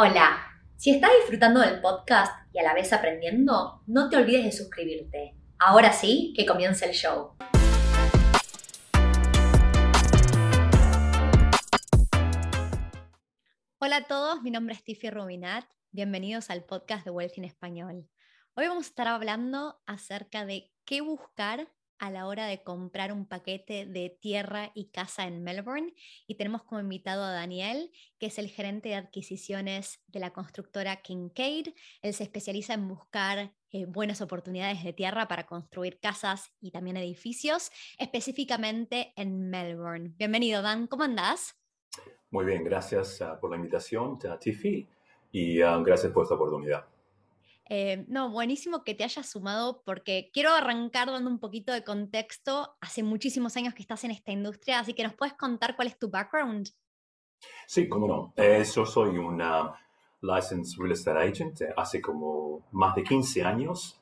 Hola, si estás disfrutando del podcast y a la vez aprendiendo, no te olvides de suscribirte. Ahora sí, que comience el show. Hola a todos, mi nombre es Tiffy Rubinat. Bienvenidos al podcast de Wealth en Español. Hoy vamos a estar hablando acerca de qué buscar a la hora de comprar un paquete de tierra y casa en Melbourne. Y tenemos como invitado a Daniel, que es el gerente de adquisiciones de la constructora Kincaid. Él se especializa en buscar eh, buenas oportunidades de tierra para construir casas y también edificios, específicamente en Melbourne. Bienvenido, Dan. ¿Cómo andás? Muy bien, gracias uh, por la invitación, Tiffy, y uh, gracias por esta oportunidad. Eh, no, buenísimo que te hayas sumado porque quiero arrancar dando un poquito de contexto. Hace muchísimos años que estás en esta industria, así que nos puedes contar cuál es tu background. Sí, cómo no. Eh, yo soy una licensed real estate agent eh, hace como más de 15 años.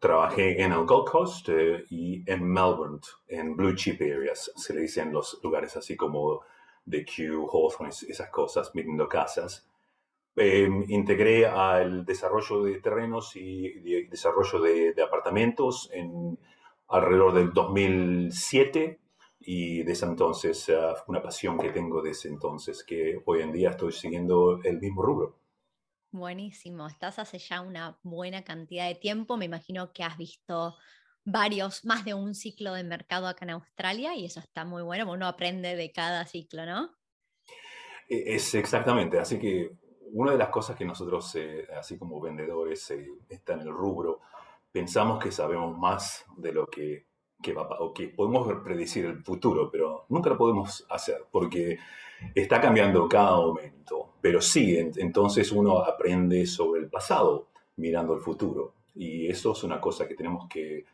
trabajé en el Gold Coast y en Melbourne, en blue chip areas, se le dicen los lugares así como The Q, Hawthorne, esas cosas, vendiendo casas. Em, integré al desarrollo de terrenos y desarrollo de, apartamentos en alrededor del 2007 y desde entonces uh, una pasión que tengo desde entonces, que hoy en día estoy siguiendo el mismo rubro. Buenísimo, estás hace ya una buena cantidad de tiempo, me imagino que has visto varios, más de un ciclo de mercado acá en Australia y eso está muy bueno, uno aprende de cada ciclo, ¿no? E-, es exactamente, así que una de las cosas que nosotros, eh, así como vendedores, eh, está en el rubro, pensamos que sabemos más de lo que, que va o que podemos predecir el futuro, pero nunca lo podemos hacer porque está cambiando cada momento. Pero sí, entonces uno aprende sobre el pasado mirando el futuro. Y eso es una cosa que tenemos que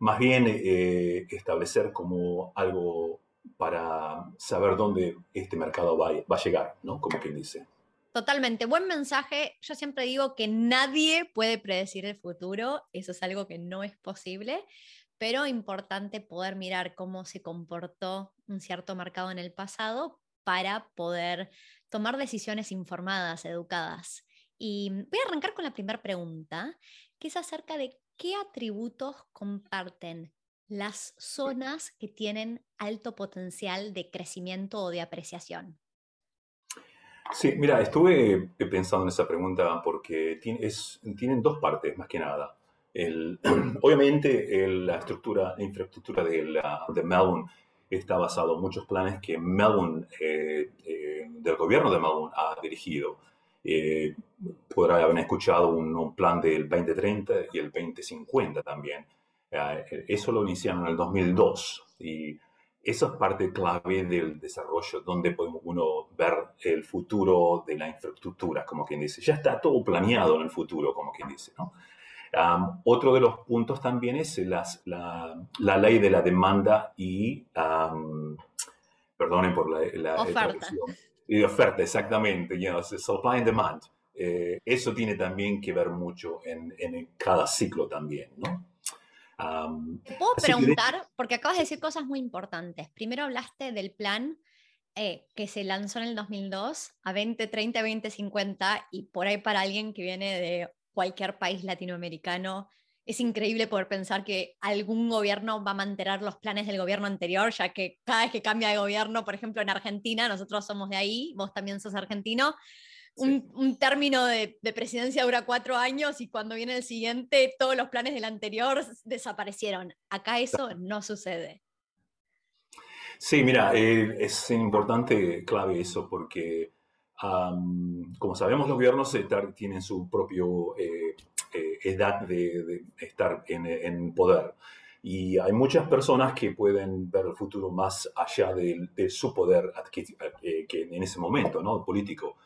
más bien eh, establecer como algo para saber dónde este mercado va, va a llegar, ¿no? Como quien dice. Totalmente, buen mensaje. Yo siempre digo que nadie puede predecir el futuro, eso es algo que no es posible, pero importante poder mirar cómo se comportó un cierto mercado en el pasado para poder tomar decisiones informadas, educadas. Y voy a arrancar con la primera pregunta, que es acerca de qué atributos comparten las zonas que tienen alto potencial de crecimiento o de apreciación. Sí, mira, estuve pensando en esa pregunta porque tienen dos partes, más que nada. obviamente, la estructura, la infraestructura de, de, Melbourne está basado en muchos planes que Melbourne, eh, eh, del gobierno de Melbourne, ha dirigido. Eh, podrá haber escuchado un, un, plan del 2030 y el 2050 también. eso lo iniciaron en el 2002 y eso es parte clave del desarrollo, donde podemos uno ver el futuro de la infraestructura, como quien dice. Ya está todo planeado en el futuro, como quien dice. ¿no? otro de los puntos también es las, la, la, ley de la demanda y, perdonen por la, la oferta. Y oferta, exactamente, you supply and demand. Eh, eso tiene también que ver mucho en, en cada ciclo también, ¿no? ¿Te puedo preguntar? Porque acabas de decir cosas muy importantes. Primero hablaste del plan eh, que se lanzó en el 2002 a 2030, 2050 y por ahí para alguien que viene de cualquier país latinoamericano, es increíble poder pensar que algún gobierno va a mantener los planes del gobierno anterior, ya que cada vez que cambia de gobierno, por ejemplo en Argentina, nosotros somos de ahí, vos también sos argentino, un, término de, presidencia dura cuatro años y cuando viene el siguiente todos los planes del anterior desaparecieron. Acá eso no sucede. Sí, mira, eh, es importante, clave eso, porque como sabemos los gobiernos tienen su propio eh, eh, edad de, estar en, poder. Y hay muchas personas que pueden ver el futuro más allá de, su poder que en ese momento, ¿no? Político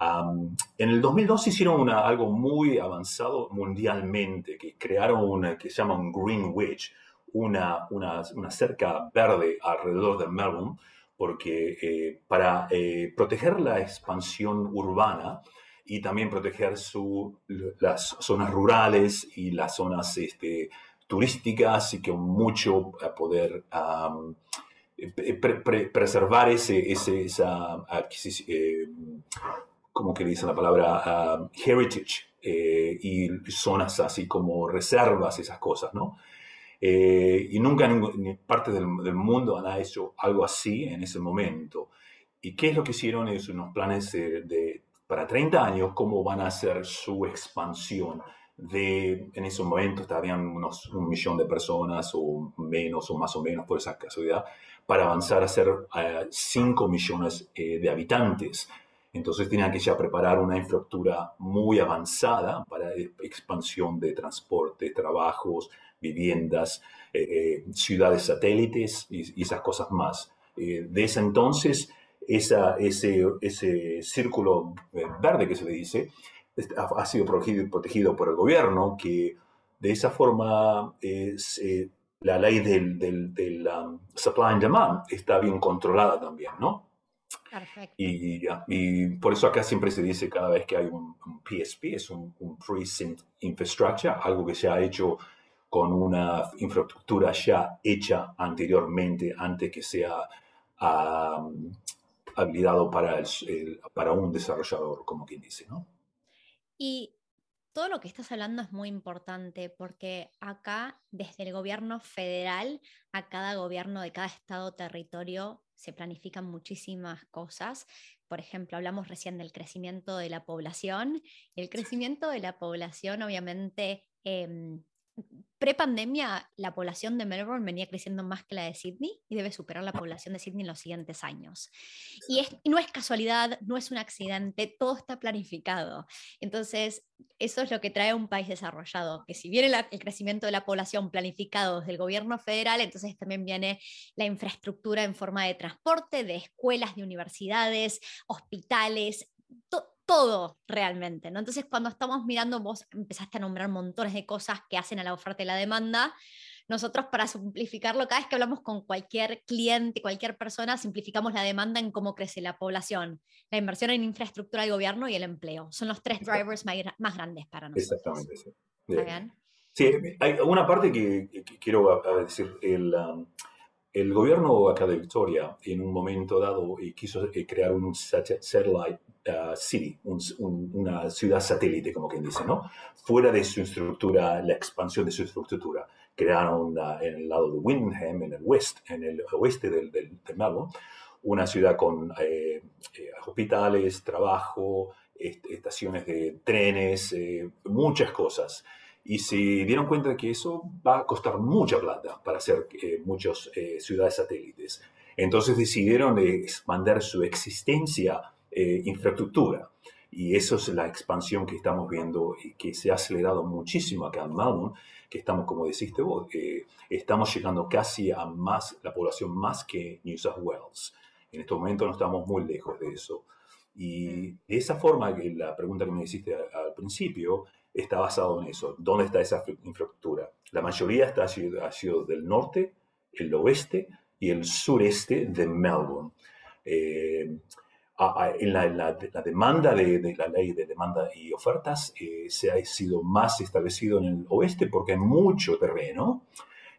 en el 2002 hicieron algo muy avanzado mundialmente, que crearon una que se llama un Green Witch, una, una, una cerca verde alrededor de Melbourne, porque eh, para eh, proteger la expansión urbana y también proteger su, las zonas rurales y las zonas este, turísticas y que mucho poder preservar ese, ese esa, como que dice la palabra, heritage eh, y zonas así como reservas, esas cosas, ¿no? Eh, y nunca en parte del, mundo han hecho algo así en ese momento. ¿Y qué es lo que hicieron? Es unos planes de, para 30 años, cómo van a hacer su expansión. De, en ese momento estarían unos un millón de personas o menos o más o menos por esa casualidad, para avanzar a ser 5 millones de habitantes. Entonces tenían que ya preparar una infraestructura muy avanzada para expansión de transporte, trabajos, viviendas, eh, eh, ciudades satélites y, esas cosas más. Eh, de ese entonces, esa, ese, ese círculo verde que se le dice ha, sido protegido, por el gobierno, que de esa forma la ley del, del, um, supply and demand está bien controlada también, ¿no? Perfecto. Y, y, por eso acá siempre se dice cada vez que hay un, PSP, es un, un Precinct Infrastructure, algo que se ha hecho con una infraestructura ya hecha anteriormente, antes que sea habilitado para, el, para un desarrollador, como quien dice, ¿no? Y todo lo que estás hablando es muy importante porque acá, desde el gobierno federal a cada gobierno de cada estado o territorio, se planifican muchísimas cosas. Por ejemplo, hablamos recién del crecimiento de la población. El crecimiento de la población, obviamente, eh, Pre-pandemia, la población de Melbourne venía creciendo más que la de Sydney y debe superar la población de Sydney en los siguientes años. Y, no es casualidad, no es un accidente, todo está planificado. Entonces, eso es lo que trae un país desarrollado, que si viene el crecimiento de la población planificado desde el gobierno federal, entonces también viene la infraestructura en forma de transporte, de escuelas, de universidades, hospitales, todo realmente, ¿no? Entonces, cuando estamos mirando, vos empezaste a nombrar montones de cosas que hacen a la oferta y la demanda. Nosotros, para simplificarlo, cada vez que hablamos con cualquier cliente, cualquier persona, simplificamos la demanda en cómo crece la población, la inversión en infraestructura del gobierno y el empleo. Son los tres drivers más, grandes para nosotros. Exactamente, sí. Sí, hay una parte que, quiero decir. El, um, el gobierno acá de Victoria, en un momento dado, eh, quiso eh, crear un satellite city, una ciudad satélite, como quien dice, ¿no? Fuera de su estructura, la expansión de su estructura. Crearon en el lado de Windham, en el west, en el oeste del, del, una ciudad con eh, hospitales, trabajo, estaciones de trenes, muchas cosas y se dieron cuenta de que eso va a costar mucha plata para hacer eh, muchas eh, ciudades satélites. Entonces decidieron expandir su existencia eh, infraestructura. Y eso es la expansión que estamos viendo y que se ha acelerado muchísimo acá en Melbourne, que estamos, como deciste vos, estamos llegando casi a más, la población más que New South Wales. En este momento no estamos muy lejos de eso. Y mm. de esa forma, la pregunta que me hiciste al principio, está basado en eso. ¿Dónde está esa infraestructura? La mayoría está, ha, sido, del norte, el oeste y el sureste de Melbourne. Eh, en la, demanda de, la ley de demanda y ofertas eh, se ha sido más establecido en el oeste porque hay mucho terreno,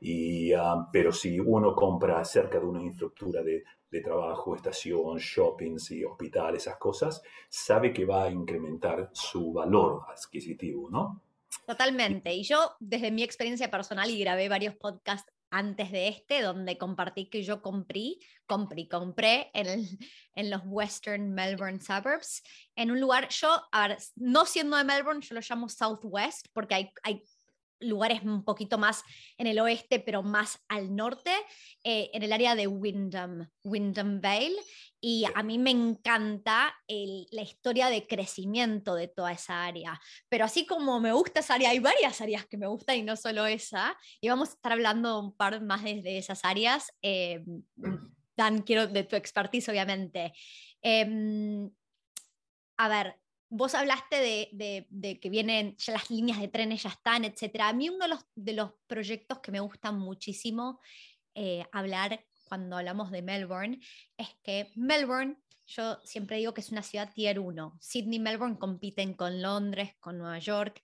y, ah, pero si uno compra cerca de una infraestructura de de trabajo, estación, shoppings y hospital, esas cosas, sabe que va a incrementar su valor adquisitivo, ¿no? Totalmente. Y yo, desde mi experiencia personal, y grabé varios podcasts antes de este, donde compartí que yo compré, compré, compré en, en los Western Melbourne Suburbs, en un lugar, yo, a ver, no siendo de Melbourne, yo lo llamo Southwest, porque hay, hay lugares un poquito más en el oeste, pero más al norte, eh, en el área de Wyndham, Wyndham Vale. Y a mí me encanta la historia de crecimiento de toda esa área. Pero así como me gusta esa área, hay varias áreas que me gustan y no solo esa. Y vamos a estar hablando un par más de, esas áreas. Eh, Dan, quiero de tu expertise, obviamente. Em, a ver, vos hablaste de, que vienen, ya las líneas de trenes ya están, etc. A mí uno de los, proyectos que me gustan muchísimo eh, hablar cuando hablamos de Melbourne es que Melbourne, yo siempre digo que es una ciudad tier 1. Sydney y Melbourne compiten con Londres, con Nueva York,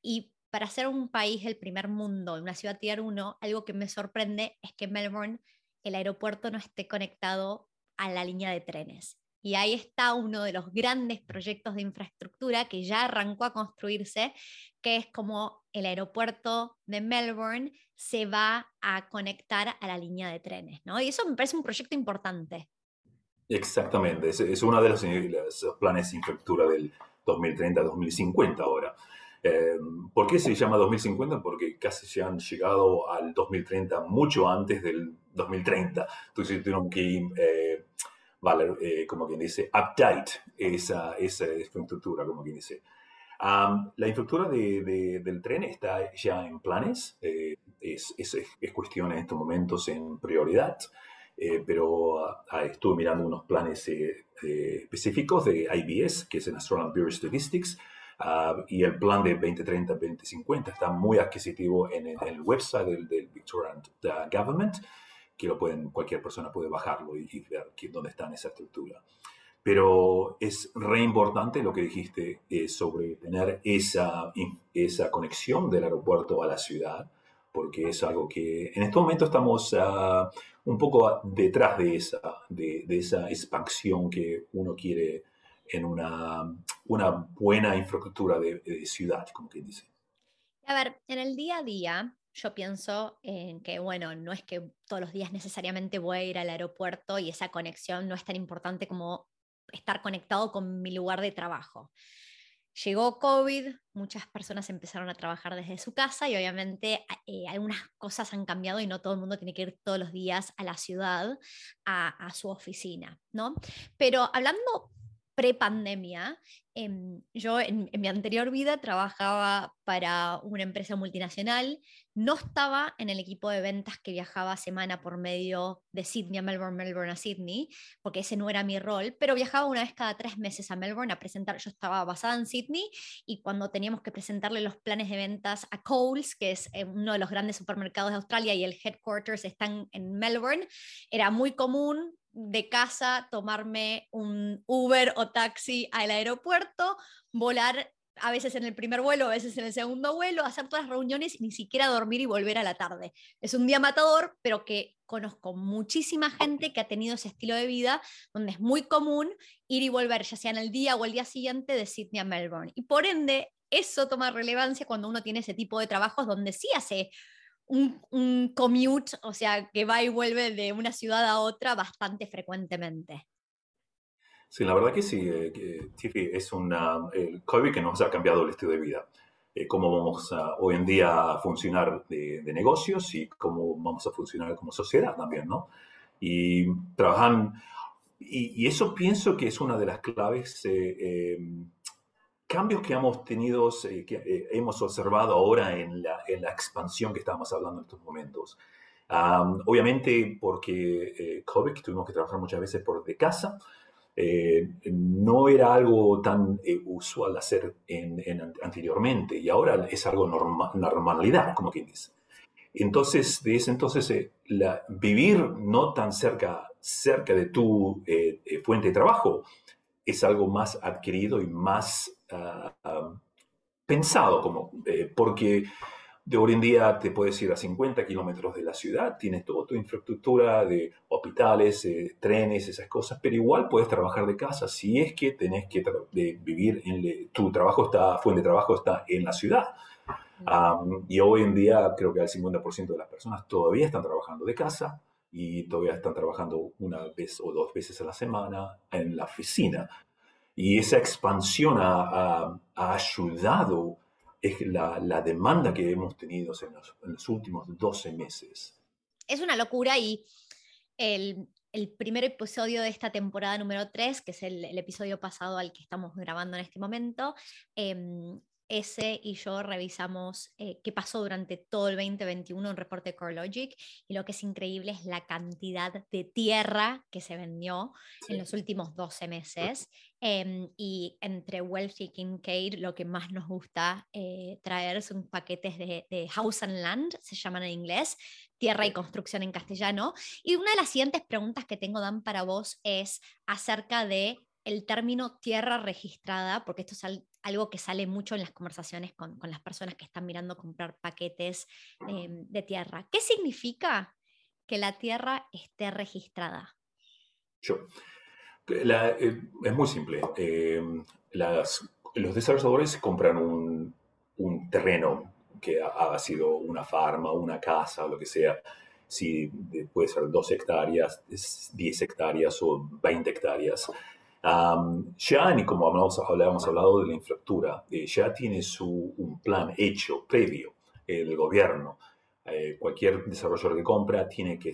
y para ser un país del primer mundo, una ciudad tier 1, algo que me sorprende es que Melbourne, el aeropuerto no esté conectado a la línea de trenes. Y ahí está uno de los grandes proyectos de infraestructura que ya arrancó a construirse, que es como el aeropuerto de Melbourne se va a conectar a la línea de trenes, ¿no? Y eso me parece un proyecto importante. Exactamente, es, uno de los, los planes de infraestructura del 2030-2050 ahora. Eh, ¿Por qué se llama 2050? Porque casi se han llegado al 2030 mucho antes del 2030. Entonces tuvieron que, eh, eh, como quien dice, update esa, esa infraestructura, como quien dice. la infraestructura de, del tren está ya en planes, es, es, es, cuestión en estos momentos en prioridad, pero ah, estuve mirando unos planes específicos de IBS, que es el National Bureau of Statistics, Ah, y el plan de 2030-2050 está muy adquisitivo en, el website del, Victorian Government, que lo pueden, cualquier persona puede bajarlo y, ver dónde está en esa estructura. Pero es re importante lo que dijiste eh, sobre tener esa, esa conexión del aeropuerto a la ciudad, porque es algo que en este momento estamos ah, un poco detrás de esa, de, de, esa expansión que uno quiere en una, una buena infraestructura de, ciudad, como quien dice. A ver, en el día a día, yo pienso en que, bueno, no es que todos los días necesariamente voy a ir al aeropuerto y esa conexión no es tan importante como estar conectado con mi lugar de trabajo. Llegó COVID, muchas personas empezaron a trabajar desde su casa y obviamente eh, algunas cosas han cambiado y no todo el mundo tiene que ir todos los días a la ciudad, a, a su oficina, ¿no? Pero hablando pre-pandemia, em, yo en, mi anterior vida trabajaba para una empresa multinacional, no estaba en el equipo de ventas que viajaba semana por medio de Sydney a Melbourne, Melbourne a Sydney, porque ese no era mi rol, pero viajaba una vez cada tres meses a Melbourne a presentar, yo estaba basada en Sydney y cuando teníamos que presentarle los planes de ventas a Coles, que es eh, uno de los grandes supermercados de Australia y el headquarters están en Melbourne, era muy común de casa, tomarme un Uber o taxi al aeropuerto, volar a veces en el primer vuelo, a veces en el segundo vuelo, hacer todas las reuniones y ni siquiera dormir y volver a la tarde. Es un día matador, pero que conozco muchísima gente que ha tenido ese estilo de vida, donde es muy común ir y volver, ya sea en el día o el día siguiente, de Sydney a Melbourne. Y por ende, eso toma relevancia cuando uno tiene ese tipo de trabajos donde sí hace un, commute, o sea, que va y vuelve de una ciudad a otra bastante frecuentemente. Sí, la verdad que sí, eh, Tiffy, es una, el COVID que nos ha cambiado el estilo de vida. Eh, cómo vamos a, hoy en día a funcionar de, negocios y cómo vamos a funcionar como sociedad también, ¿no? Y trabajan, y, eso pienso que es una de las claves eh, cambios que hemos tenido, eh, que eh, hemos observado ahora en la, en la, expansión que estamos hablando en estos momentos. obviamente porque eh, COVID tuvimos que trabajar muchas veces por de casa, no era algo tan usual hacer en, anteriormente y ahora es algo normal, normalidad, como quien dice. Entonces, de ese entonces, la, vivir no tan cerca, cerca de tu fuente de trabajo es algo más adquirido y más Ah, ah, pensado, como, eh, porque de hoy en día te puedes ir a 50 kilómetros de la ciudad, tienes toda tu infraestructura de hospitales, eh, trenes, esas cosas, pero igual puedes trabajar de casa si es que tenés que vivir en tu trabajo está, fuente de trabajo está en la ciudad. y hoy en día creo que el 50% de las personas todavía están trabajando de casa y todavía están trabajando una vez o dos veces a la semana en la oficina. Y esa expansión ha, ayudado la, la, demanda que hemos tenido en los, últimos 12 meses. Es una locura y el, el, primer episodio de esta temporada número 3, que es el, el, episodio pasado al que estamos grabando en este momento, eh, ese y yo revisamos eh, qué pasó durante todo el 2021 en reporte CoreLogic y lo que es increíble es la cantidad de tierra que se vendió en los últimos 12 meses. Em, y entre Wealth y Kincaid lo que más nos gusta eh, traer son paquetes de, de, House and Land, se llaman en inglés, tierra y construcción en castellano. Y una de las siguientes preguntas que tengo, Dan, para vos es acerca de el término tierra registrada, porque esto es algo que sale mucho en las conversaciones con, las personas que están mirando comprar paquetes em, de tierra. ¿Qué significa que la tierra esté registrada? Yo. Eh, es muy simple. Eh, los desarrolladores compran un, terreno que ha, sido una farma, una casa, lo que sea. Si puede ser dos hectáreas, 10 hectáreas o 20 hectáreas. ya, y como hablamos, habíamos hablado de la infraestructura, eh, ya tiene su, un plan hecho, previo, el gobierno. cualquier desarrollador de compra tiene que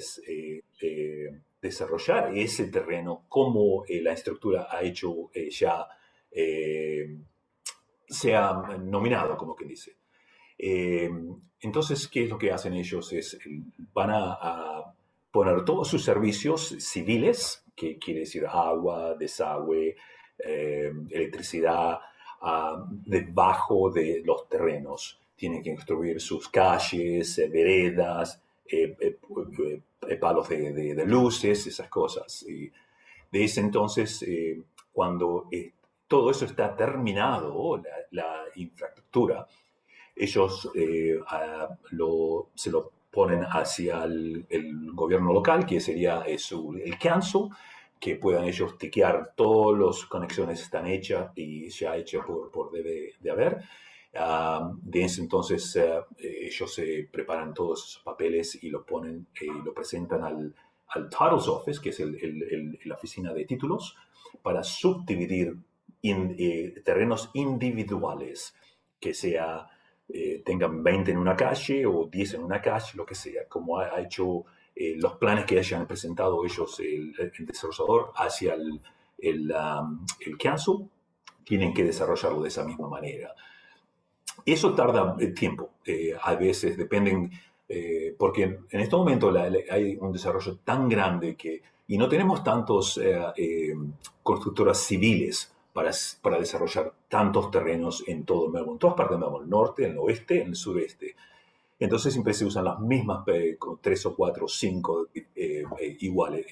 desarrollar ese terreno como eh, la estructura ha hecho eh, ya, eh, se ha nominado, como quien dice. entonces, ¿qué es lo que hacen ellos? Es, van a, poner todos sus servicios civiles, que quiere decir agua, desagüe, electricidad, debajo de los terrenos. Tienen que construir sus calles, veredas, eh, palos de, luces, esas cosas. Y de ese entonces, eh, cuando eh, todo eso está terminado, la, infraestructura, ellos se lo ponen hacia el, gobierno local, que sería el council, que puedan ellos tiquear todas las conexiones están hechas y ya hechas por, por debe de haber de ese entonces eh, ellos se preparan todos esos papeles y lo ponen eh, lo presentan al, al Titles Office, que es la oficina de títulos, para subdividir eh, terrenos individuales, que sea, tengan 20 en una calle o 10 en una calle, lo que sea, como ha, hecho los planes que hayan presentado ellos, el, desarrollador, hacia el, el, el council, tienen que desarrollarlo de esa misma manera. Eso tarda eh, tiempo, eh, a veces dependen, eh, porque en este momento hay un desarrollo tan grande que, y no tenemos tantos constructoras civiles para, para, desarrollar tantos terrenos en todo Melbourne, en todas partes de Melbourne, el norte, el oeste, el sureste. Entonces siempre se usan las mismas, tres o cuatro o cinco iguales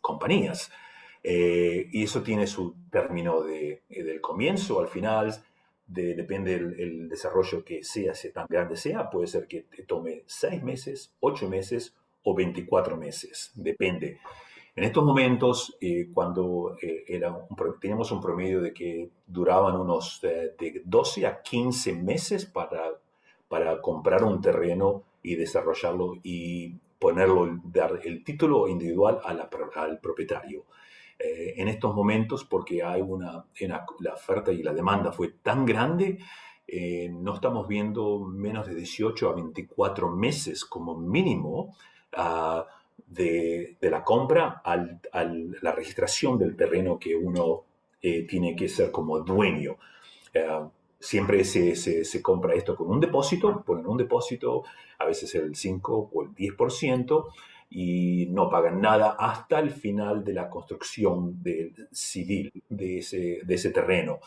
compañías. y eso tiene su término de, del comienzo al final depende del desarrollo que sea, si tan grande sea, puede ser que te tome seis meses, ocho meses o 24 meses, depende. En estos momentos, eh, cuando eh, era teníamos un promedio de que duraban unos eh, de 12 a 15 meses para, para comprar un terreno y desarrollarlo y ponerlo, dar el título individual al propietario. Eh, en estos momentos porque hay una, la oferta y la demanda fue tan grande, eh, no estamos viendo menos de 18 a 24 meses como mínimo ah, de, la compra a la registración del terreno que uno eh, tiene que ser como dueño. siempre se, se, se, compra esto con un depósito, ponen un depósito, a veces el 5 o el 10%, y no pagan nada hasta el final de la construcción del civil de ese, de ese terreno.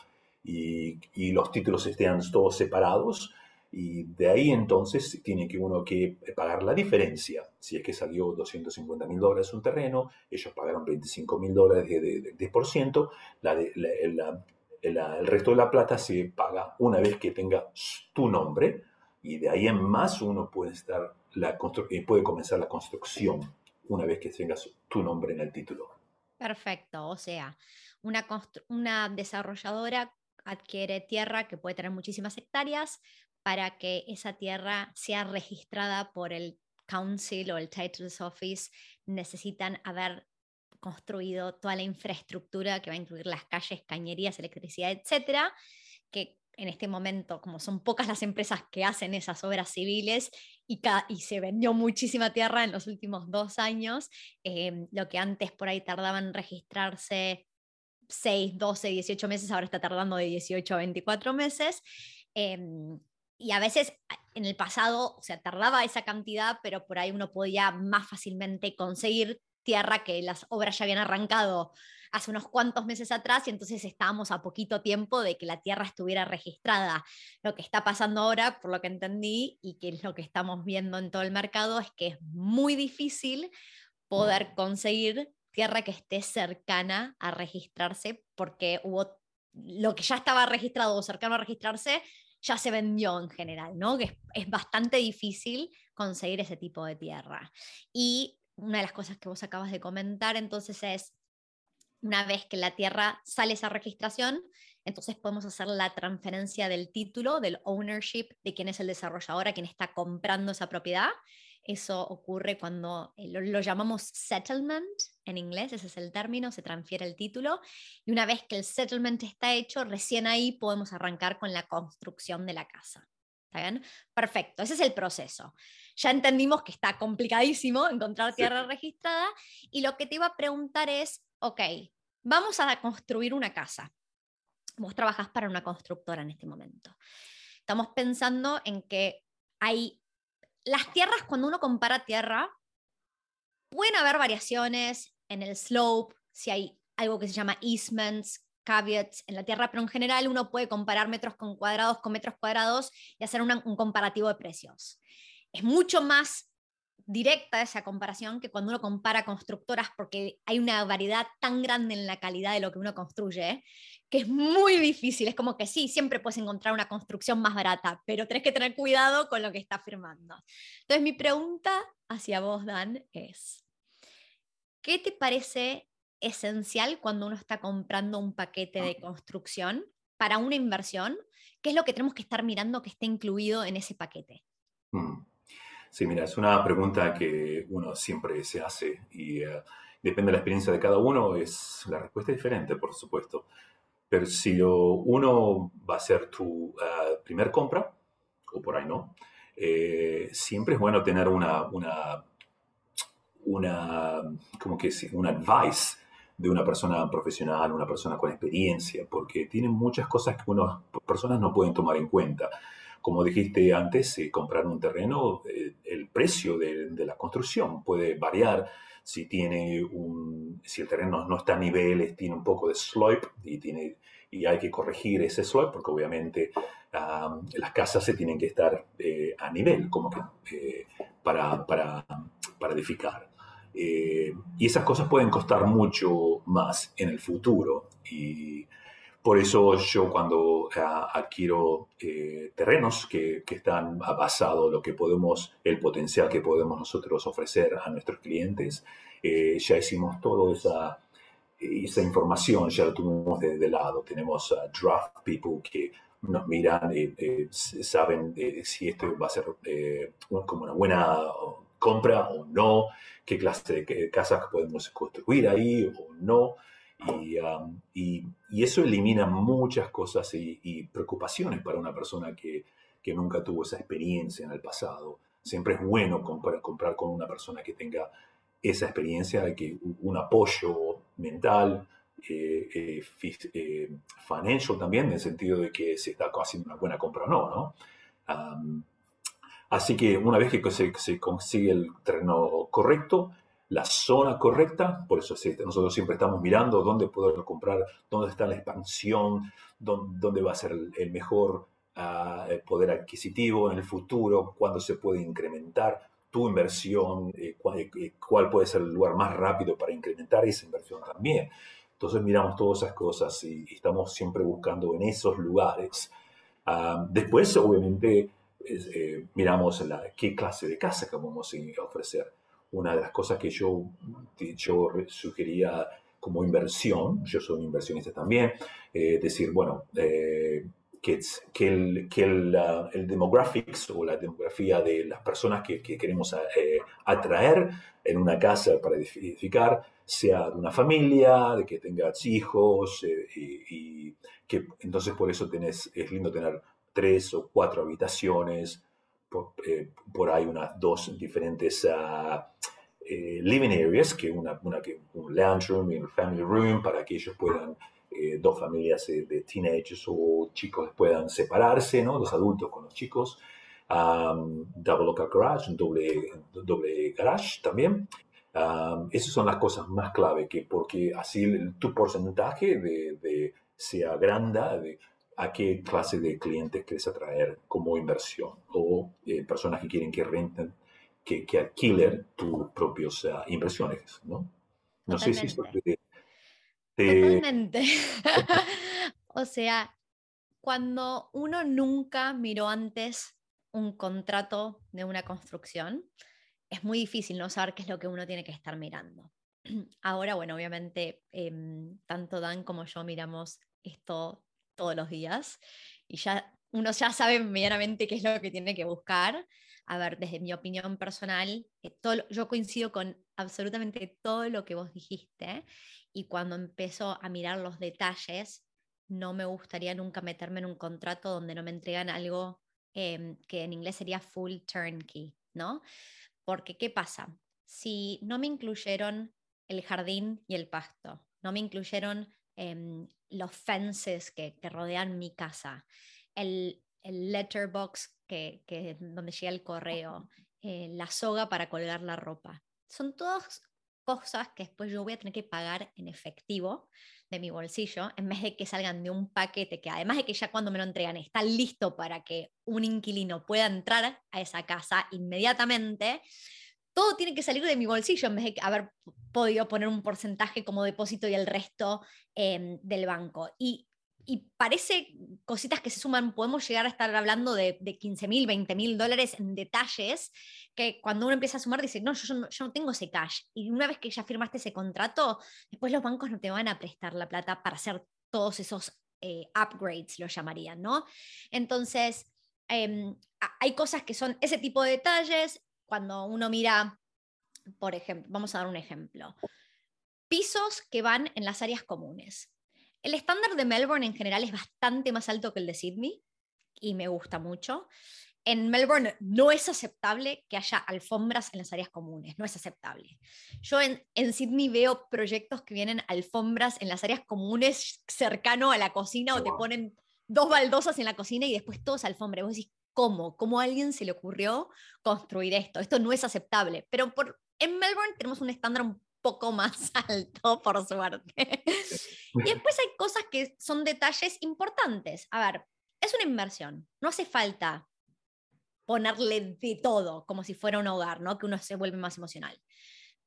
Y, y, los títulos estén todos separados y de ahí entonces tiene que uno que pagar la diferencia. Si es que salió 250 mil dólares un terreno, ellos pagaron 25 mil dólares de, 10%, la, el resto de la plata se paga una vez que tenga tu nombre y de ahí en más uno puede estar la y puede comenzar la construcción una vez que tengas tu nombre en el título. Perfecto, o sea, una, una desarrolladora adquiere tierra que puede tener muchísimas hectáreas para que esa tierra sea registrada por el Council o el Titles Office, necesitan haber construido toda la infraestructura que va a incluir las calles, cañerías, electricidad, etcétera, que en este momento, como son pocas las empresas que hacen esas obras civiles y, se vendió muchísima tierra en los últimos dos años, em, lo que antes por ahí tardaban en registrarse 6, 12, 18 meses, ahora está tardando de 18 a 24 meses. Em, y a veces en el pasado, o tardaba esa cantidad, pero por ahí uno podía más fácilmente conseguir tierra que las obras ya habían arrancado hace unos cuantos meses atrás y entonces estábamos a poquito tiempo de que la tierra estuviera registrada. Lo que está pasando ahora, por lo que entendí y que es lo que estamos viendo en todo el mercado, es que es muy difícil poder conseguir tierra que esté cercana a registrarse porque hubo lo que ya estaba registrado o cercano a registrarse ya se vendió en general, ¿no? Que es, es, bastante difícil conseguir ese tipo de tierra. Y una de las cosas que vos acabas de comentar entonces es Una vez que la tierra sale esa registración, entonces podemos hacer la transferencia del título, del ownership, de quién es el desarrollador, a quién está comprando esa propiedad. Eso ocurre cuando eh, lo, llamamos settlement en inglés, ese es el término, se transfiere el título. Y una vez que el settlement está hecho, recién ahí podemos arrancar con la construcción de la casa. ¿Está bien? Perfecto, ese es el proceso. Ya entendimos que está complicadísimo encontrar tierra registrada y lo que te iba a preguntar es, ok, vamos a construir una casa. Vos trabajás para una constructora en este momento. Estamos pensando en que hay las tierras, cuando uno compara tierra, pueden haber variaciones en el slope, si hay algo que se llama easements, caveats en la tierra, pero en general uno puede comparar metros con cuadrados con metros cuadrados y hacer un comparativo de precios. Es mucho más directa esa comparación que cuando uno compara constructoras porque hay una variedad tan grande en la calidad de lo que uno construye que es muy difícil. Es como que sí, siempre puedes encontrar una construcción más barata, pero tenés que tener cuidado con lo que estás firmando. Entonces mi pregunta hacia vos, Dan, es, ¿qué te parece esencial cuando uno está comprando un paquete de construcción para una inversión? ¿Qué es lo que tenemos que estar mirando que esté incluido en ese paquete? Mm. Sí, mira, es una pregunta que uno siempre se hace y eh, depende de la experiencia de cada uno, es la respuesta es diferente, por supuesto. Pero si uno va a hacer tu uh, primer compra, o por ahí no, eh, siempre es bueno tener una, una, una, que un advice de una persona profesional, una persona con experiencia, porque tienen muchas cosas que unas personas no pueden tomar en cuenta. Como dijiste antes, eh, comprar un terreno, eh, el precio de, de, la construcción puede variar si tiene un, si el terreno no está a nivel, tiene un poco de slope y, tiene, y hay que corregir ese slope porque obviamente las casas se tienen que estar eh, a nivel como que, eh, para, para, para, edificar. Eh, y esas cosas pueden costar mucho más en el futuro. Y por eso yo cuando adquiero terrenos que, que, están basados lo que podemos, el potencial que podemos nosotros ofrecer a nuestros clientes, ya hicimos toda esa, esa información, ya lo tuvimos de, lado. Tenemos draft people que nos miran, y saben si esto va a ser como una buena compra o no, qué clase de casas podemos construir ahí o no. Um, y, y, eso elimina muchas cosas y, preocupaciones para una persona que, que, nunca tuvo esa experiencia en el pasado. Siempre es bueno comprar, comprar con una persona que tenga esa experiencia, que un apoyo mental, eh, eh, eh, financial también, en el sentido de que se está haciendo una buena compra o no, ¿no? así que una vez que se, se, consigue el terreno correcto, la zona correcta, por eso nosotros siempre estamos mirando dónde poder comprar, dónde está la expansión, dónde, va a ser el, mejor ah, poder adquisitivo en el futuro, cuándo se puede incrementar tu inversión, eh, eh, cuál, puede ser el lugar más rápido para incrementar esa inversión también. Entonces miramos todas esas cosas y, estamos siempre buscando en esos lugares. Ah, después, obviamente, eh, miramos la, qué clase de casa que vamos a ofrecer una de las cosas que yo, yo sugería como inversión, yo soy un inversionista también, eh, decir, bueno, eh, que, que, el, que el, el, demographics o la demografía de las personas que, que queremos eh, atraer en una casa para edificar sea de una familia, de que tengas hijos, y, que entonces por eso tenés, es lindo tener tres o cuatro habitaciones, por, por ahí unas dos diferentes uh, eh, living areas, que una, una que un lounge room y un family room para que ellos puedan, eh, dos familias de teenagers o chicos puedan separarse, ¿no? Los adultos con los chicos. double local garage, un doble, doble garage también. esas son las cosas más clave, que porque así tu porcentaje de, de sea grande de a qué clase de clientes quieres atraer como inversión o eh, personas que quieren que renten que, que alquiler tus propias impresiones, ¿no? No sé si Totalmente. o sea, cuando uno nunca miró antes un contrato de una construcción, es muy difícil no saber qué es lo que uno tiene que estar mirando. ahora, bueno, obviamente, em, tanto Dan como yo miramos esto todos los días y ya uno ya sabe medianamente qué es lo que tiene que buscar. A ver, desde mi opinión personal, eh, todo, yo coincido con absolutamente todo lo que vos dijiste y cuando empezó a mirar los detalles, no me gustaría nunca meterme en un contrato donde no me entregan algo em, que en inglés sería full turnkey, ¿no? Porque, ¿qué pasa? Si no me incluyeron el jardín y el pasto, no me incluyeron em, los fences que, rodean mi casa, el, letterbox que, que, donde llega el correo, eh, la soga para colgar la ropa. Son todas cosas que después yo voy a tener que pagar en efectivo de mi bolsillo, en vez de que salgan de un paquete que además de que ya cuando me lo entregan está listo para que un inquilino pueda entrar a esa casa inmediatamente, todo tiene que salir de mi bolsillo en vez de haber podido poner un porcentaje como depósito y el resto em, del banco. Y, parece cositas que se suman, podemos llegar a estar hablando de, de 15 mil, 20 mil dólares en detalles, que cuando uno empieza a sumar dice, no yo, no, yo no tengo ese cash. Y una vez que ya firmaste ese contrato, después los bancos no te van a prestar la plata para hacer todos esos eh, upgrades, lo llamarían, ¿no? Entonces, em, hay cosas que son ese tipo de detalles, cuando uno mira, por ejemplo, vamos a dar un ejemplo, pisos que van en las áreas comunes. El estándar de Melbourne en general es bastante más alto que el de Sydney y me gusta mucho. En Melbourne no es aceptable que haya alfombras en las áreas comunes, no es aceptable. Yo en, en Sydney veo proyectos que vienen alfombras en las áreas comunes cercano a la cocina o te ponen dos baldosas en la cocina y después todos alfombras. Vos decís, cómo, cómo a alguien se le ocurrió construir esto. Esto no es aceptable, pero por, en Melbourne tenemos un estándar un poco más alto, por suerte. y después hay cosas que son detalles importantes. A ver, es una inversión, no hace falta ponerle de todo como si fuera un hogar, ¿no? Que uno se vuelve más emocional.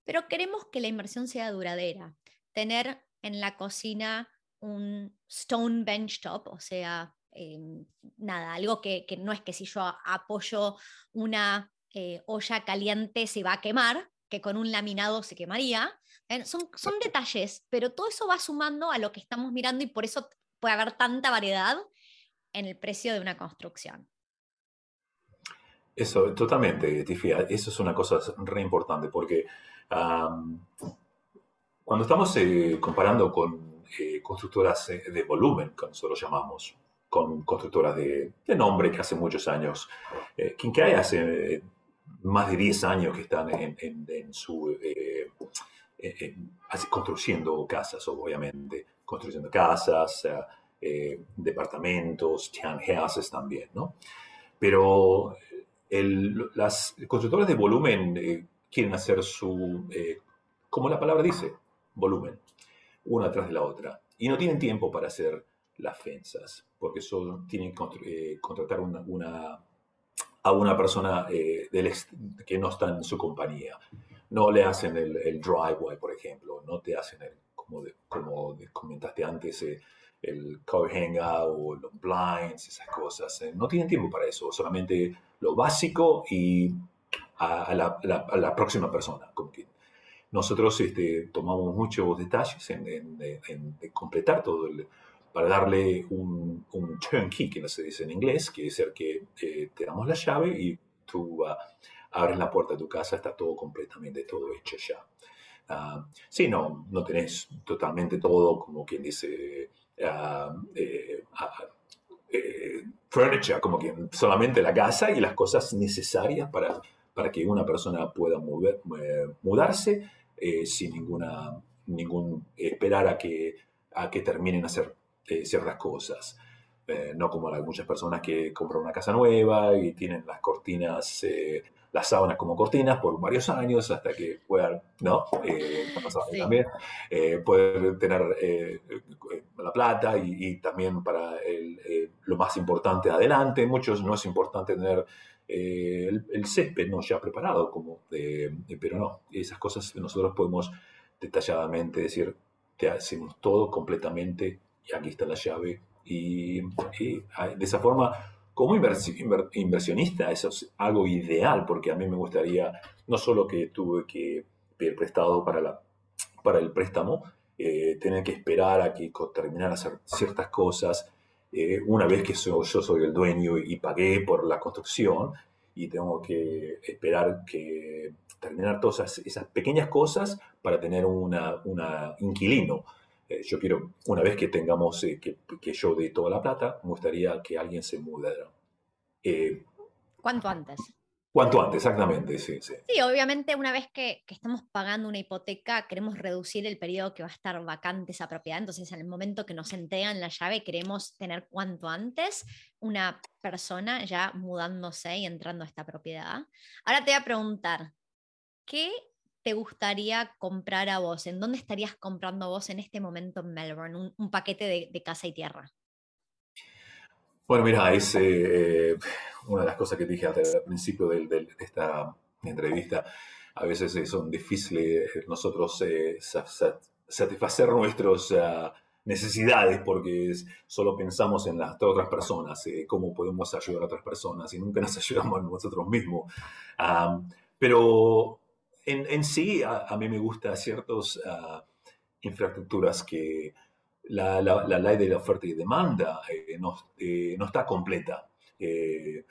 Pero queremos que la inversión sea duradera. Tener en la cocina un stone bench top, o sea, Em, nada, algo que, no es que si yo apoyo una eh, olla caliente se va a quemar, que con un laminado se quemaría. son, son detalles, pero todo eso va sumando a lo que estamos mirando y por eso puede haber tanta variedad en el precio de una construcción. Eso, totalmente, Tifia. Eso es una cosa re importante porque cuando estamos eh, comparando con eh, constructoras de volumen, como nosotros llamamos, con constructoras de, nombre que hace muchos años. Eh, Kinkei hace eh, más de 10 años que están en, su... Eh, construyendo casas, obviamente, construyendo casas, departamentos, townhouses también, ¿no? Pero las constructoras de volumen quieren hacer su, como la palabra dice, volumen, una tras de la otra, y no tienen tiempo para hacer las fensas, porque solo tienen que eh, contratar una, a una persona eh, del que no está en su compañía. No le hacen el, driveway, por ejemplo, no te hacen, el, como, como comentaste antes, eh, el cover hangout o los blinds, esas cosas. no tienen tiempo para eso, solamente lo básico y a, la, próxima persona. Como que nosotros este, tomamos muchos detalles en, en completar todo el, para darle un, un, turnkey, que no se dice en inglés, que es que eh, te damos la llave y tú abres la puerta de tu casa, está todo completamente, todo hecho ya. Uh, sí, no, no tenés totalmente todo, como quien dice, uh, eh, eh, furniture, como que solamente la casa y las cosas necesarias para, para que una persona pueda mover, mudarse sin ninguna, ningún, esperar a que, a que terminen hacer eh, ciertas cosas. Eh, no como las muchas personas que compran una casa nueva y tienen las cortinas, eh, las sábanas como cortinas por varios años hasta que puedan, ¿no? también, poder tener la plata y, también para lo más importante adelante. Muchos no es importante tener el, el, césped no ya preparado, como, pero no, esas cosas nosotros podemos detalladamente decir, te hacemos todo completamente aquí está la llave. Y, ah, de esa forma, como inversionista, eso es algo ideal, porque a mí me gustaría, no solo que tuve que pedir prestado para la, para el préstamo, eh, tener que esperar a que terminar hacer ciertas cosas. Eh, una vez que yo soy el dueño y, pagué por la construcción y tengo que esperar que terminar todas esas, pequeñas cosas para tener una, una inquilino. Eh, yo quiero, una vez que tengamos, que, que, yo dé toda la plata, me gustaría que alguien se mudara. ¿Cuánto antes? Cuanto antes, exactamente, sí, sí. Sí, obviamente una vez que, estamos pagando una hipoteca, queremos reducir el periodo que va a estar vacante esa propiedad. Entonces, en el momento que nos entregan la llave, queremos tener cuanto antes una persona ya mudándose y entrando a esta propiedad. Ahora te voy a preguntar, ¿qué te gustaría comprar a vos? ¿En dónde estarías comprando vos en este momento en Melbourne? Un, paquete de, casa y tierra. Bueno, mira, es... Eh, una de las cosas que dije al principio de, esta entrevista, a veces son difíciles eh, nosotros eh, satisfacer nuestras ah, necesidades porque solo pensamos en las otras personas, eh, cómo podemos ayudar a otras personas y nunca nos ayudamos a nosotros mismos. pero en, sí, a, mí me gustan ciertas ah, infraestructuras que la, ley de la oferta y demanda no, no está completa. Eh,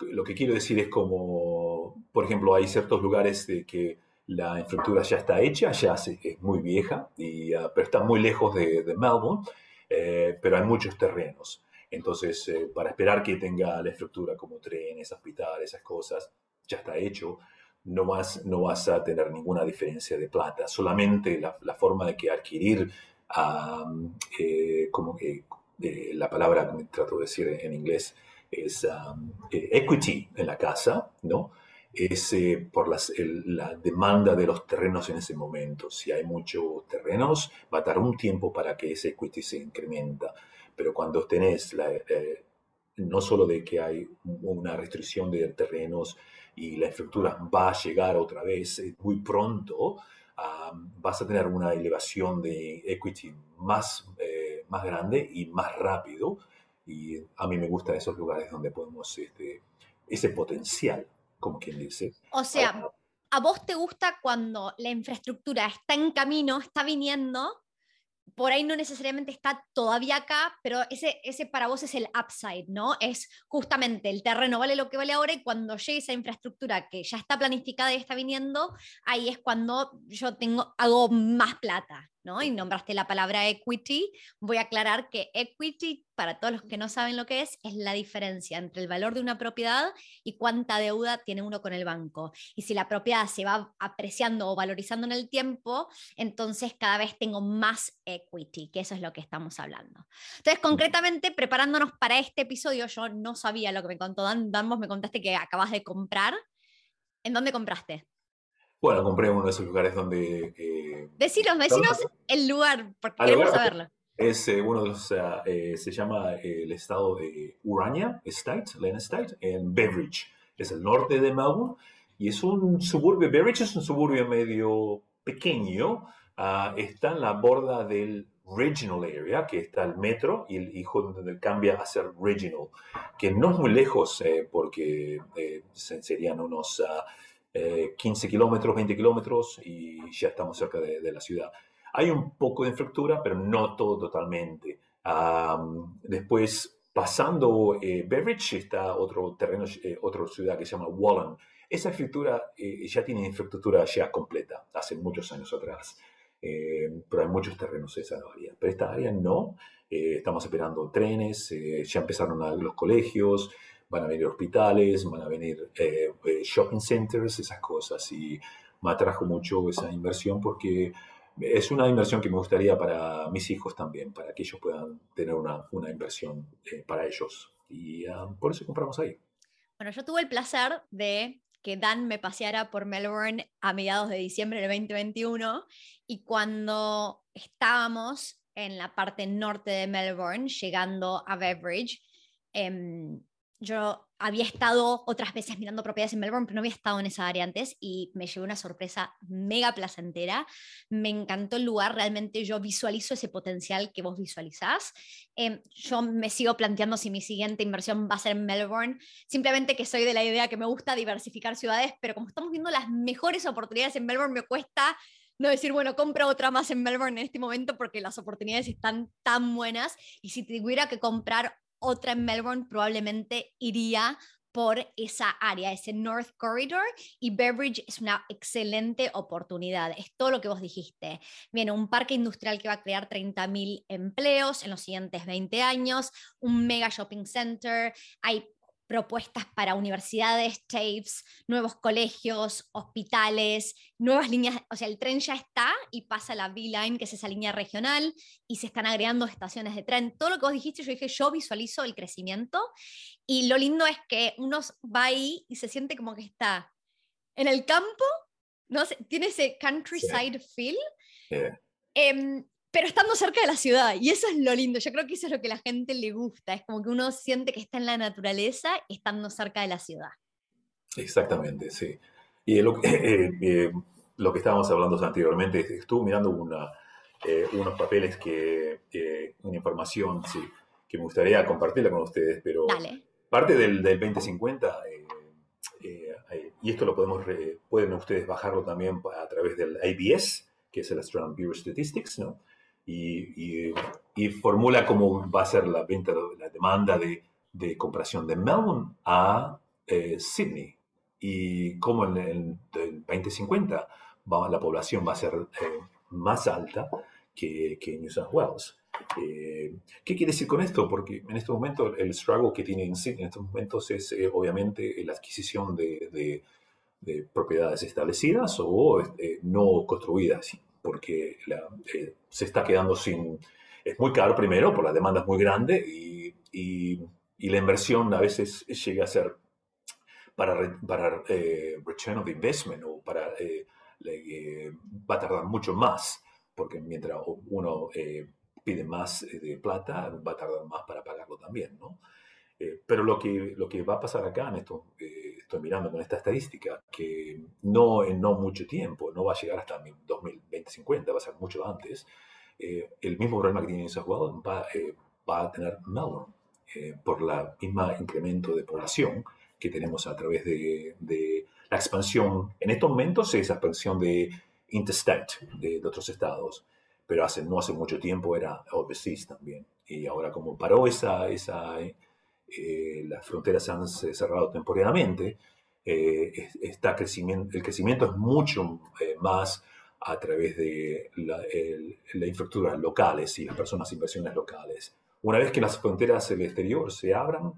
lo que quiero decir es como, por ejemplo, hay ciertos lugares de que la infraestructura ya está hecha, ya es muy vieja, y, uh, pero está muy lejos de, Melbourne, eh, pero hay muchos terrenos. Entonces, eh, para esperar que tenga la infraestructura como trenes, hospitales, esas cosas, ya está hecho, no vas, no vas a tener ninguna diferencia de plata. Solamente la, forma de que adquirir, como que la palabra que trato de decir en inglés, es eh, equity en la casa, ¿no? Es eh, por la demanda de los terrenos en ese momento. Si hay muchos terrenos, va a dar un tiempo para que ese equity se incrementa. Pero cuando tenés la, eh, no solo de que hay una restricción de terrenos y la infraestructura va a llegar otra vez muy pronto, um, vas a tener una elevación de equity más, más grande y más rápido y a mí me gustan esos lugares donde podemos, este, ese potencial, como quien dice. O sea, a vos te gusta cuando la infraestructura está en camino, está viniendo, por ahí no necesariamente está todavía acá, pero ese, ese para vos es el upside, ¿no? Es justamente el terreno vale lo que vale ahora y cuando llegue esa infraestructura que ya está planificada y está viniendo, ahí es cuando yo tengo, hago más plata, y nombraste la palabra equity, voy a aclarar que equity, para todos los que no saben lo que es, es la diferencia entre el valor de una propiedad y cuánta deuda tiene uno con el banco. Y si la propiedad se va apreciando o valorizando en el tiempo, entonces cada vez tengo más equity, que eso es lo que estamos hablando. Entonces, concretamente, preparándonos para este episodio, yo no sabía lo que me contó Dan, Dan vos me contaste que acabas de comprar. ¿En dónde compraste? Bueno, compré uno de esos lugares donde... Eh, deciros, deciros el lugar, porque ah, queremos saberlo. Es eh, uno de los, eh, se llama el estado de Urania State, Lane State, en Beveridge. Es el norte de Melbourne y es un suburbio, Beveridge es un suburbio medio pequeño, ah, está en la borda del Regional Area, que está el metro, y el hijo donde cambia a ser Regional, que no es muy lejos porque serían unos... Ah, 15 eh, kilómetros, 20 kilómetros y ya estamos cerca de, la ciudad. Hay un poco de infraestructura, pero no todo totalmente. después, pasando eh, Beveridge, está otro terreno, eh, otra ciudad que se llama Wallen. Esa infraestructura eh, ya tiene infraestructura ya completa, hace muchos años atrás. pero hay muchos terrenos en esa área. Pero esta área no. estamos esperando trenes, ya empezaron los colegios, van a venir hospitales, van a venir eh, eh, shopping centers, esas cosas. Y me atrajo mucho esa inversión porque es una inversión que me gustaría para mis hijos también, para que ellos puedan tener una, una inversión eh, para ellos. Y ah, por eso compramos ahí. Bueno, yo tuve el placer de que Dan me paseara por Melbourne a mediados de diciembre del 2021 y cuando estábamos en la parte norte de Melbourne, llegando a Beveridge, eh, yo había estado otras veces mirando propiedades en Melbourne, pero no había estado en esa área antes y me llevó una sorpresa mega placentera. Me encantó el lugar, realmente yo visualizo ese potencial que vos visualizás. Em, yo me sigo planteando si mi siguiente inversión va a ser en Melbourne, simplemente que soy de la idea que me gusta diversificar ciudades, pero como estamos viendo las mejores oportunidades en Melbourne, me cuesta no decir, bueno, compra otra más en Melbourne en este momento porque las oportunidades están tan buenas y si tuviera que comprar otra en Melbourne probablemente iría por esa área, ese North Corridor, y Beveridge es una excelente oportunidad. Es todo lo que vos dijiste. Viene un parque industrial que va a crear 30.000 empleos en los siguientes 20 años, un mega shopping center, hay propuestas para universidades, TAFEs, nuevos colegios, hospitales, nuevas líneas, o sea, el tren ya está y pasa la B-Line, que es esa línea regional, y se están agregando estaciones de tren. Todo lo que vos dijiste, yo dije, yo visualizo el crecimiento, y lo lindo es que uno va ahí y se siente como que está en el campo, ¿no? tiene ese countryside feel. Em, pero estando cerca de la ciudad. Y eso es lo lindo. Yo creo que eso es lo que a la gente le gusta. Es como que uno siente que está en la naturaleza estando cerca de la ciudad. Exactamente, sí. Y lo que, eh, eh, lo que estábamos hablando anteriormente, estuve mirando una, eh, unos papeles que, una información, sí, que me gustaría compartirla con ustedes, pero parte del, del 2050, y esto lo podemos, pueden ustedes bajarlo también a través del ABS, que es el Australian Bureau of Statistics, ¿no? Y, y, formula cómo va a ser la venta, la demanda de, de comparación de Melbourne a eh, Sydney y cómo en el, 2050 va, la población va a ser eh, más alta que, que, New South Wales. Eh, ¿Qué quiere decir con esto? Porque en este momento el struggle que tiene en Sydney en estos momentos es obviamente la adquisición de, de, de propiedades establecidas o no construidas porque eh, se está quedando sin... Es muy caro primero, por la demanda es muy grande y, y, la inversión a veces llega a ser para, para eh, return of investment o para... Eh, va a tardar mucho más, porque mientras uno pide más de plata, va a tardar más para pagarlo también, ¿no? Pero lo que, lo que va a pasar acá, en esto, estoy mirando con esta estadística, que no en no mucho tiempo, no va a llegar hasta 2050, va a ser mucho antes, eh, el mismo problema que tiene South va, eh, va a tener Melbourne, eh, por la misma incremento de población que tenemos a través de, de, la expansión, en estos momentos es expansión de interstate, de, de otros estados, pero hace, no hace mucho tiempo era overseas también. Y ahora como paró esa, esa las fronteras se han cerrado temporalmente, está crecimiento, el crecimiento es mucho más a través de la, infraestructura locales y las personas inversiones locales. Una vez que las fronteras del exterior se abran,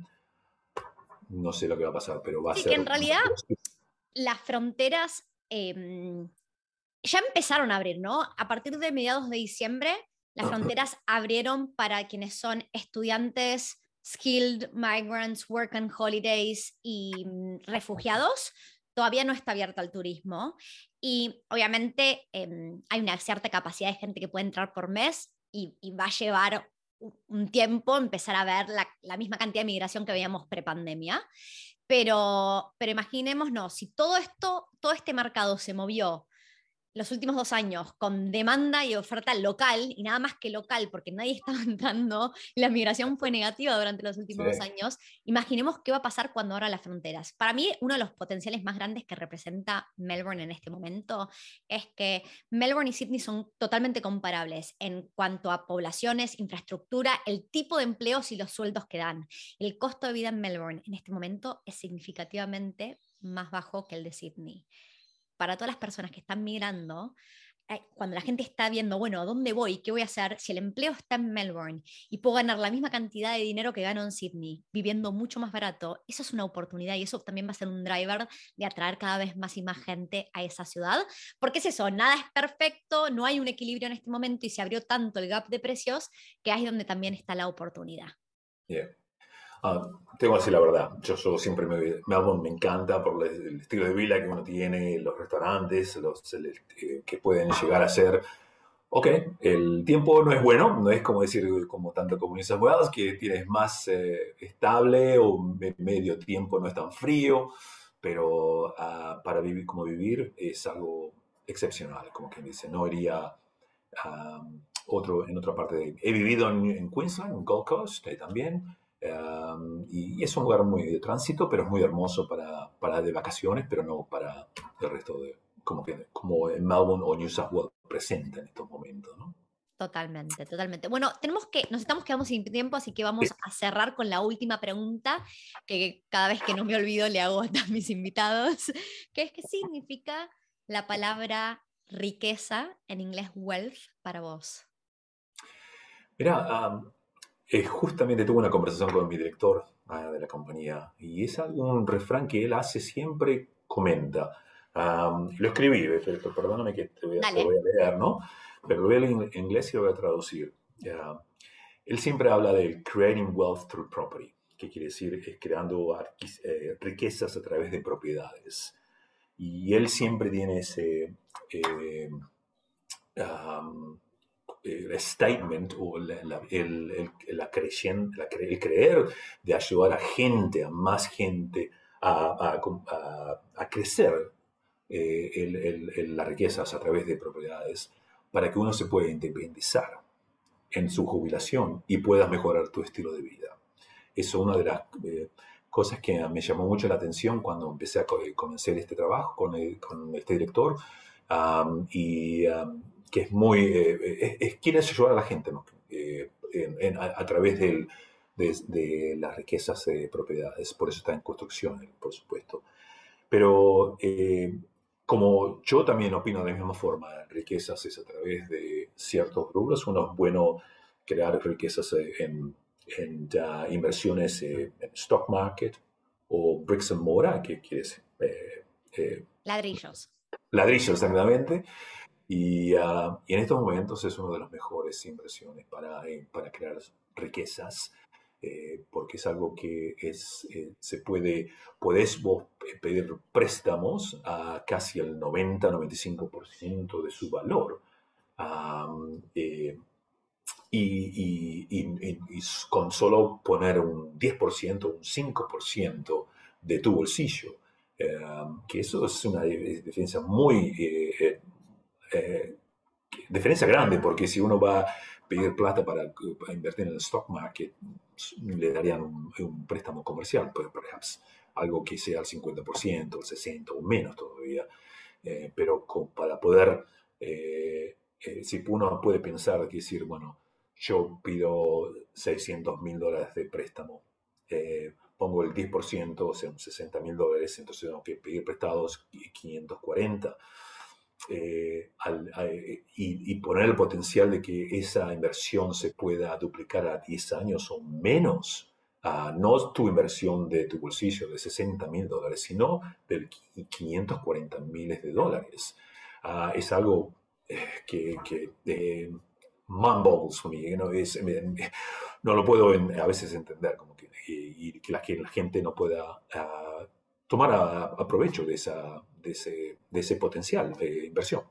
no sé lo que va a pasar, pero va a ser... que en realidad las fronteras em, ya empezaron a abrir, ¿no? A partir de mediados de diciembre, las fronteras abrieron para quienes son estudiantes, skilled migrants, work and holidays y mm, refugiados todavía no está abierta al turismo y obviamente em, hay una cierta capacidad de gente que puede entrar por mes y, va a llevar un tiempo empezar a ver la, misma cantidad de migración que veíamos prepandemia. Pero, pero imaginémonos, si todo esto, todo este mercado se movió los últimos dos años con demanda y oferta local, y nada más que local, porque nadie estaba entrando, la migración fue negativa durante los últimos dos años, imaginemos qué va a pasar cuando abran las fronteras. Para mí, uno de los potenciales más grandes que representa Melbourne en este momento es que Melbourne y Sydney son totalmente comparables en cuanto a poblaciones, infraestructura, el tipo de empleos y los sueldos que dan. El costo de vida en Melbourne en este momento es significativamente más bajo que el de Sydney para todas las personas que están migrando, eh, cuando la gente está viendo, bueno, ¿a dónde voy? ¿Qué voy a hacer? Si el empleo está en Melbourne y puedo ganar la misma cantidad de dinero que gano en Sydney, viviendo mucho más barato, eso es una oportunidad y eso también va a ser un driver de atraer cada vez más y más gente a esa ciudad. Porque es eso, nada es perfecto, no hay un equilibrio en este momento y se abrió tanto el gap de precios que ahí es donde también está la oportunidad. Ah, tengo que decir la verdad, yo, siempre me, Melbourne me encanta por el, estilo de vida que uno tiene, los restaurantes, los, eh, que pueden llegar a ser. Ok, el tiempo no es bueno, no es como decir como tanto como en esas que tienes más eh, estable o medio tiempo no es tan frío, pero ah, para vivir como vivir es algo excepcional, como quien dice, no iría a otro, en otra parte de... He vivido en, Queensland, en Gold Coast eh, también, y, es un lugar muy de tránsito, pero es muy hermoso para, para de vacaciones, pero no para el resto de, como, como Melbourne o New South Wales presenta en estos momentos. ¿no? Totalmente, totalmente. Bueno, tenemos que, nos estamos quedando sin tiempo, así que vamos a cerrar con la última pregunta, que cada vez que no me olvido le hago a mis invitados, que es qué significa la palabra riqueza, en inglés wealth, para vos. Mira, eh, justamente tuve una conversación con mi director ah, de la compañía y es un refrán que él hace siempre, comenta. lo escribí, pero perdóname que te voy, a, te voy a leer, ¿no? pero lo voy a leer en inglés y lo voy a traducir. él siempre habla de creating wealth through property, que quiere decir es creando eh, riquezas a través de propiedades. Y él siempre tiene ese eh, el statement o la, el, el, la el creer de ayudar a gente, a más gente, a, a, a crecer eh, las riquezas a través de propiedades para que uno se pueda independizar en su jubilación y pueda mejorar tu estilo de vida. Eso es una de las eh, cosas que me llamó mucho la atención cuando empecé a comenzar este trabajo con, con este director y que es muy, eh, es, quiere ayudar a la gente eh, a, través de, de, las riquezas de propiedades, por eso está en construcción, por supuesto. Pero como yo también opino de la misma forma, riquezas es a través de ciertos rubros. Uno es bueno crear riquezas en, en inversiones en stock market o bricks and mortar, que quiere decir... Eh, eh, ladrillos. Ladrillos, exactamente. Y, ah, y, en estos momentos es una de las mejores inversiones para, eh, para crear riquezas eh, porque es algo que es, eh, se puede, podés vos pedir préstamos a casi el 90-95% de su valor. Eh, y, con solo poner un 10%, un 5% de tu bolsillo, que eso es una diferencia muy, diferencia grande, porque si uno va pedir plata para, invertir en el stock market, le darían un, préstamo comercial, pues, perhaps, algo que sea al 50%, al 60% o menos todavía. Eh, pero para poder, eh, eh, si uno puede pensar que decir, bueno, yo pido 600 mil dólares de préstamo, pongo el 10%, o sea, 60 mil dólares, entonces tengo que pedir prestados 540 eh, y, poner el potencial de que esa inversión se pueda duplicar a 10 años o menos, no tu inversión de tu bolsillo de 60 mil dólares, sino de 540 miles de dólares. Ah, es algo eh, que, que eh, boggles for me, no lo puedo a veces entender, como que, y, que, la, que, la, gente no pueda ah, tomar a, provecho de, esa, de, ese, de ese potencial de inversión.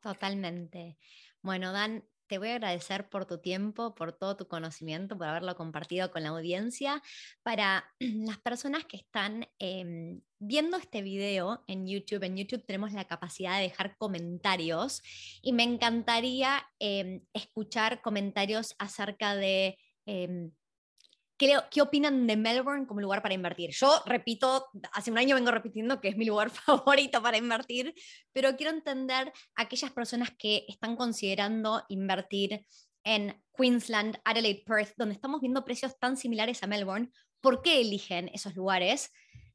Totalmente. Bueno, Dan, te voy a agradecer por tu tiempo, por todo tu conocimiento, por haberlo compartido con la audiencia. Para las personas que están em, viendo este video en YouTube, en YouTube tenemos la capacidad de dejar comentarios y me encantaría em, escuchar comentarios acerca de em, ¿Qué, opinan de Melbourne como lugar para invertir? Yo repito, hace un año vengo repitiendo que es mi lugar favorito para invertir, pero quiero entender a aquellas personas que están considerando invertir en Queensland, Adelaide, Perth, donde estamos viendo precios tan similares a Melbourne, ¿por qué eligen esos lugares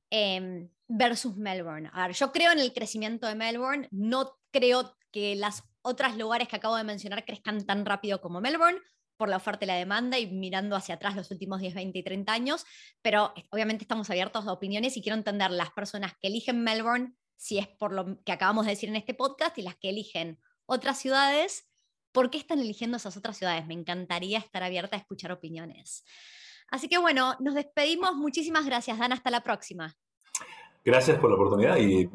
em, versus Melbourne? A ver, yo creo en el crecimiento de Melbourne, no creo que las otras lugares que acabo de mencionar crezcan tan rápido como Melbourne, por la oferta y la demanda y mirando hacia atrás los últimos 10, 20 y 30 años, pero obviamente estamos abiertos a opiniones y quiero entender las personas que eligen Melbourne, si es por lo que acabamos de decir en este podcast, y las que eligen otras ciudades, ¿por qué están eligiendo esas otras ciudades? Me encantaría estar abierta a escuchar opiniones. Así que bueno, nos despedimos. Muchísimas gracias, Dan. Hasta la próxima. Gracias por la oportunidad y,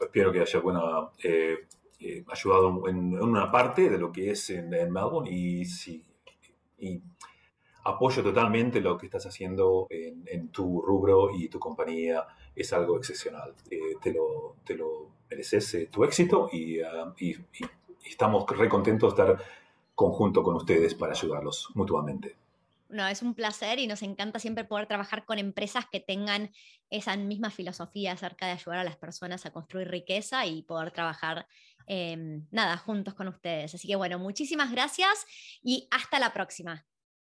espero que haya bueno, eh, eh, ayudado en, en, una parte de lo que es en, en Melbourne y, sí, y apoyo totalmente lo que estás haciendo en, en, tu rubro y tu compañía. Es algo excepcional. Eh, te, lo, te lo mereces eh, tu éxito y, uh, y, y, estamos re contentos de estar conjunto con ustedes para ayudarlos mutuamente. No, es un placer y nos encanta siempre poder trabajar con empresas que tengan esa misma filosofía acerca de ayudar a las personas a construir riqueza y poder trabajar Em, nada, juntos con ustedes. Así que bueno, muchísimas gracias y hasta la próxima.